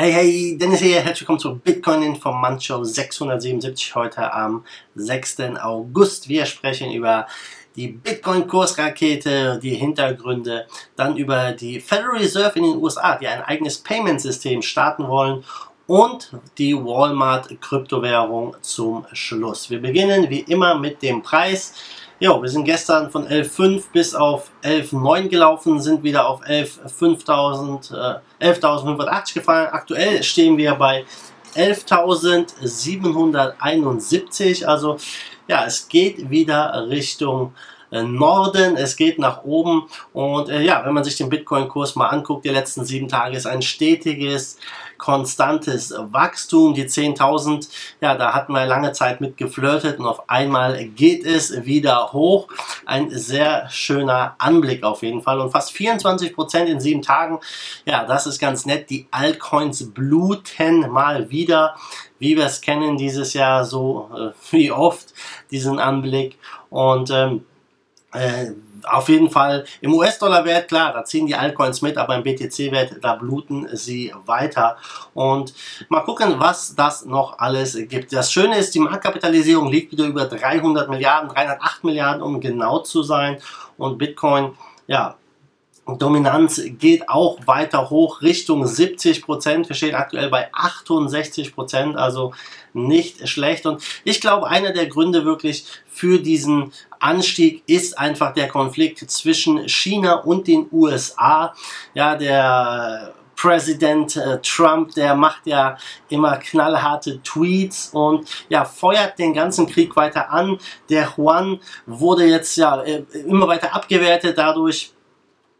Hey, hey, Dennis hier, herzlich willkommen zur Bitcoin Informant Show 677 heute am 6. August. Wir sprechen über die Bitcoin-Kursrakete, die Hintergründe, dann über die Federal Reserve in den USA, die ein eigenes Payment-System starten wollen und die Walmart-Kryptowährung zum Schluss. Wir beginnen wie immer mit dem Preis. Jo, wir sind gestern von 11.5 bis auf 11.9 gelaufen, sind wieder auf 11.580 äh, 11 gefallen. Aktuell stehen wir bei 11.771. Also ja, es geht wieder Richtung Norden, es geht nach oben und äh, ja, wenn man sich den Bitcoin-Kurs mal anguckt, die letzten sieben Tage ist ein stetiges, konstantes Wachstum. Die 10.000, ja, da hatten wir lange Zeit mit geflirtet und auf einmal geht es wieder hoch. Ein sehr schöner Anblick auf jeden Fall und fast 24 Prozent in sieben Tagen. Ja, das ist ganz nett. Die Altcoins bluten mal wieder wie wir es kennen dieses Jahr so äh, wie oft diesen Anblick und ähm, äh, auf jeden Fall im US-Dollar-Wert, klar, da ziehen die Altcoins mit, aber im BTC-Wert, da bluten sie weiter. Und mal gucken, was das noch alles gibt. Das Schöne ist, die Marktkapitalisierung liegt wieder über 300 Milliarden, 308 Milliarden, um genau zu sein. Und Bitcoin, ja, Dominanz geht auch weiter hoch Richtung 70 Prozent. Wir stehen aktuell bei 68 Prozent, also nicht schlecht. Und ich glaube, einer der Gründe wirklich für diesen Anstieg ist einfach der Konflikt zwischen China und den USA. Ja, der Präsident äh, Trump, der macht ja immer knallharte Tweets und ja, feuert den ganzen Krieg weiter an. Der Juan wurde jetzt ja äh, immer weiter abgewertet dadurch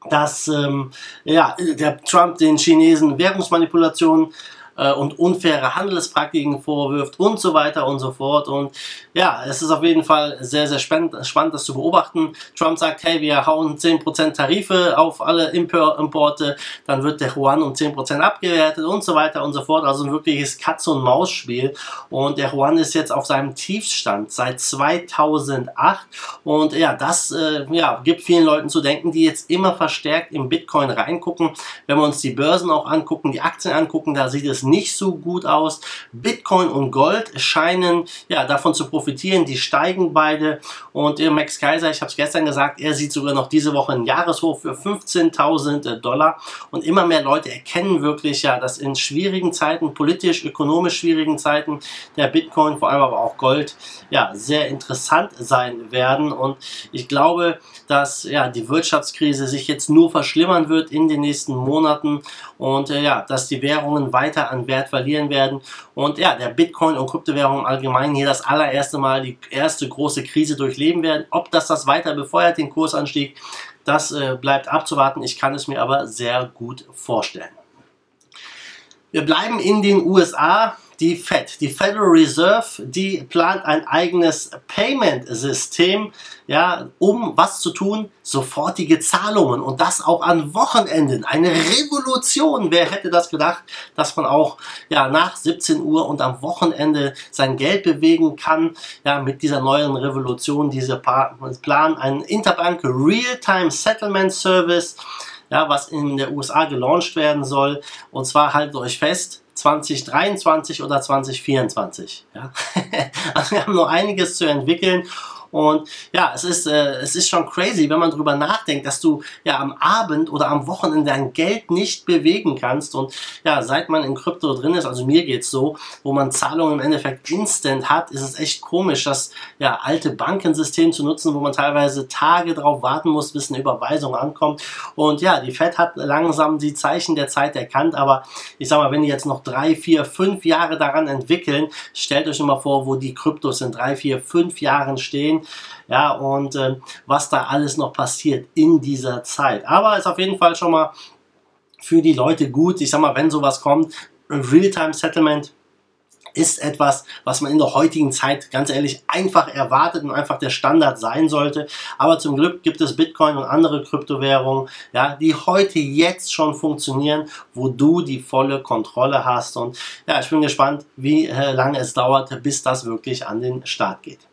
dass ähm, ja, der Trump den Chinesen Währungsmanipulationen äh, und unfaire Handelspraktiken vorwirft und so weiter und so fort. Und ja, es ist auf jeden Fall sehr, sehr spannend, spannend das zu beobachten. Trump sagt, hey, wir hauen 10% Tarife auf alle Importe, dann wird der Yuan um 10% abgewertet und so weiter und so fort. Also ein wirkliches Katz- und der Yuan ist jetzt auf seinem Tiefstand seit 2008. Und ja, das äh, ja, gibt vielen Leuten zu denken, die jetzt immer verstärkt im Bitcoin reingucken. Wenn wir uns die Börsen auch angucken, die Aktien angucken, da sieht es nicht so gut aus. Bitcoin und Gold scheinen ja davon zu profitieren. Die steigen beide. Und äh, Max Kaiser, ich habe es gestern gesagt, er sieht sogar noch diese Woche einen Jahreshoch für 15.000 Dollar. Und immer mehr Leute erkennen wirklich ja, dass in schwierigen Zeiten, politisch, ökonomisch schwierigen Zeiten, der Bitcoin, vor allem aber auch Gold, ja, sehr interessant sein werden. Und ich glaube, dass ja, die Wirtschaftskrise sich jetzt nur verschlimmern wird in den nächsten Monaten und äh, ja, dass die Währungen weiter an Wert verlieren werden. Und ja, der Bitcoin und Kryptowährungen allgemein hier das allererste Mal die erste große Krise durchleben werden. Ob das das weiter befeuert, den Kursanstieg, das äh, bleibt abzuwarten. Ich kann es mir aber sehr gut vorstellen. Wir bleiben in den USA die Fed, die Federal Reserve, die plant ein eigenes Payment-System, ja, um was zu tun? Sofortige Zahlungen und das auch an Wochenenden. Eine Revolution. Wer hätte das gedacht, dass man auch ja, nach 17 Uhr und am Wochenende sein Geld bewegen kann? Ja, mit dieser neuen Revolution, dieser Plan, ein Interbank Real-Time Settlement Service ja, was in der USA gelauncht werden soll. Und zwar haltet euch fest, 2023 oder 2024. Ja? also wir haben noch einiges zu entwickeln und ja, es ist, äh, es ist schon crazy, wenn man drüber nachdenkt, dass du ja am Abend oder am Wochenende dein Geld nicht bewegen kannst. Und ja, seit man in Krypto drin ist, also mir geht's so, wo man Zahlungen im Endeffekt instant hat, ist es echt komisch, das ja, alte Bankensystem zu nutzen, wo man teilweise Tage drauf warten muss, bis eine Überweisung ankommt. Und ja, die Fed hat langsam die Zeichen der Zeit erkannt, aber ich sag mal, wenn die jetzt noch drei, vier, fünf Jahre daran entwickeln, stellt euch mal vor, wo die Kryptos in drei, vier, fünf Jahren stehen ja, und äh, was da alles noch passiert in dieser Zeit. Aber ist auf jeden Fall schon mal für die Leute gut. Ich sag mal, wenn sowas kommt, Realtime Settlement ist etwas, was man in der heutigen Zeit ganz ehrlich einfach erwartet und einfach der Standard sein sollte. Aber zum Glück gibt es Bitcoin und andere Kryptowährungen, ja, die heute jetzt schon funktionieren, wo du die volle Kontrolle hast. Und ja, ich bin gespannt, wie äh, lange es dauert, bis das wirklich an den Start geht.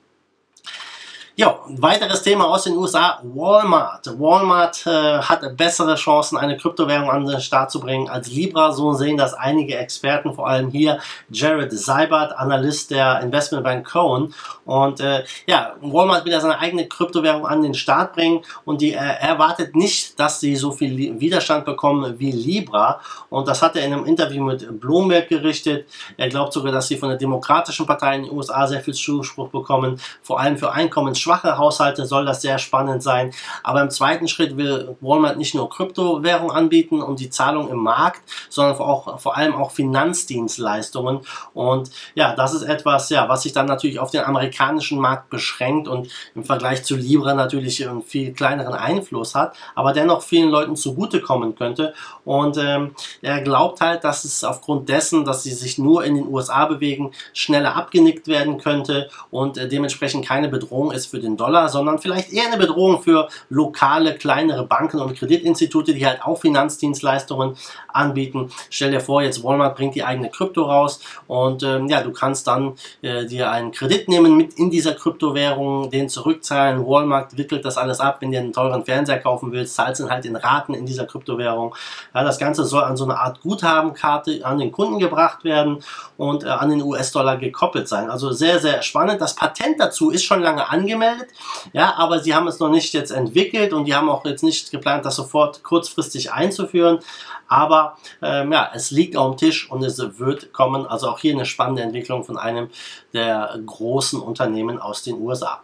Ja, ein weiteres Thema aus den USA, Walmart. Walmart äh, hat bessere Chancen, eine Kryptowährung an den Start zu bringen als Libra. So sehen das einige Experten, vor allem hier Jared Seibert, Analyst der Investmentbank Cohen. Und äh, ja, Walmart will ja seine eigene Kryptowährung an den Start bringen und die äh, erwartet nicht, dass sie so viel Widerstand bekommen wie Libra. Und das hat er in einem Interview mit Bloomberg gerichtet. Er glaubt sogar, dass sie von der Demokratischen Partei in den USA sehr viel Zuspruch bekommen, vor allem für Einkommens schwache Haushalte soll das sehr spannend sein. Aber im zweiten Schritt will Walmart nicht nur Kryptowährung anbieten und die Zahlung im Markt, sondern auch, vor allem auch Finanzdienstleistungen. Und ja, das ist etwas, ja, was sich dann natürlich auf den amerikanischen Markt beschränkt und im Vergleich zu Libra natürlich einen viel kleineren Einfluss hat, aber dennoch vielen Leuten zugutekommen könnte. Und ähm, er glaubt halt, dass es aufgrund dessen, dass sie sich nur in den USA bewegen, schneller abgenickt werden könnte und äh, dementsprechend keine Bedrohung ist für für den Dollar, sondern vielleicht eher eine Bedrohung für lokale, kleinere Banken und Kreditinstitute, die halt auch Finanzdienstleistungen anbieten. Stell dir vor, jetzt Walmart bringt die eigene Krypto raus und ähm, ja, du kannst dann äh, dir einen Kredit nehmen mit in dieser Kryptowährung, den zurückzahlen. Walmart wickelt das alles ab, wenn du einen teuren Fernseher kaufen willst, zahlst ihn halt in Raten in dieser Kryptowährung. Ja, das Ganze soll an so eine Art Guthabenkarte an den Kunden gebracht werden und äh, an den US-Dollar gekoppelt sein. Also sehr, sehr spannend. Das Patent dazu ist schon lange angemeldet angemeldet. Ja, aber sie haben es noch nicht jetzt entwickelt und die haben auch jetzt nicht geplant, das sofort kurzfristig einzuführen. Aber ähm, ja, es liegt auf dem Tisch und es wird kommen. Also auch hier eine spannende Entwicklung von einem der großen Unternehmen aus den USA.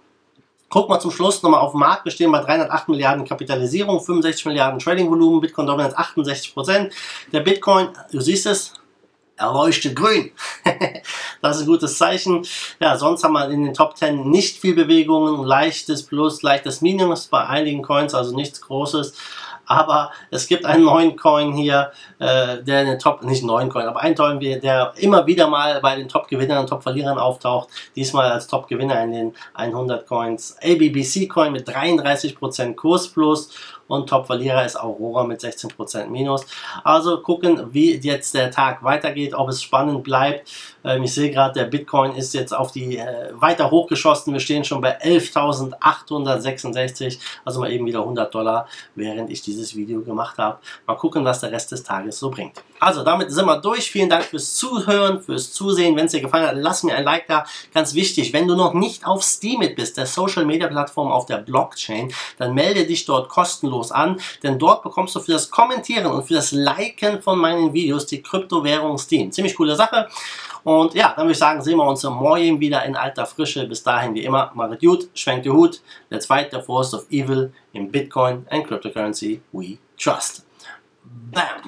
Guck mal zum Schluss nochmal auf den Markt. Wir stehen bei 308 Milliarden Kapitalisierung, 65 Milliarden Trading-Volumen, Bitcoin Dominance 68 Prozent. Der Bitcoin, du siehst es, erleuchtet grün. das ist ein gutes Zeichen. Ja, sonst haben wir in den Top 10 nicht viel Bewegungen, leichtes Plus, leichtes Minus bei einigen Coins, also nichts Großes aber es gibt einen neuen Coin hier, äh, der in den Top, nicht einen neuen Coin, aber einen Coin, der immer wieder mal bei den Top-Gewinnern und Top-Verlierern auftaucht, diesmal als Top-Gewinner in den 100 Coins. ABBC Coin mit 33% Kurs plus und Top-Verlierer ist Aurora mit 16% Minus. Also gucken, wie jetzt der Tag weitergeht, ob es spannend bleibt. Ähm, ich sehe gerade, der Bitcoin ist jetzt auf die äh, weiter hochgeschossen. Wir stehen schon bei 11.866, also mal eben wieder 100 Dollar, während ich dieses Video gemacht habe. Mal gucken, was der Rest des Tages so bringt. Also damit sind wir durch. Vielen Dank fürs Zuhören, fürs Zusehen. Wenn es dir gefallen hat, lass mir ein Like da. Ganz wichtig, wenn du noch nicht auf Steemit bist, der Social Media Plattform auf der Blockchain, dann melde dich dort kostenlos an, denn dort bekommst du für das Kommentieren und für das Liken von meinen Videos die Kryptowährung Steam. Ziemlich coole Sache. Und ja, dann würde ich sagen, sehen wir uns morgen wieder in alter Frische. Bis dahin, wie immer, macht gut, schwenkt die Hut. Let's fight the force of evil in Bitcoin and cryptocurrency we trust. Bam!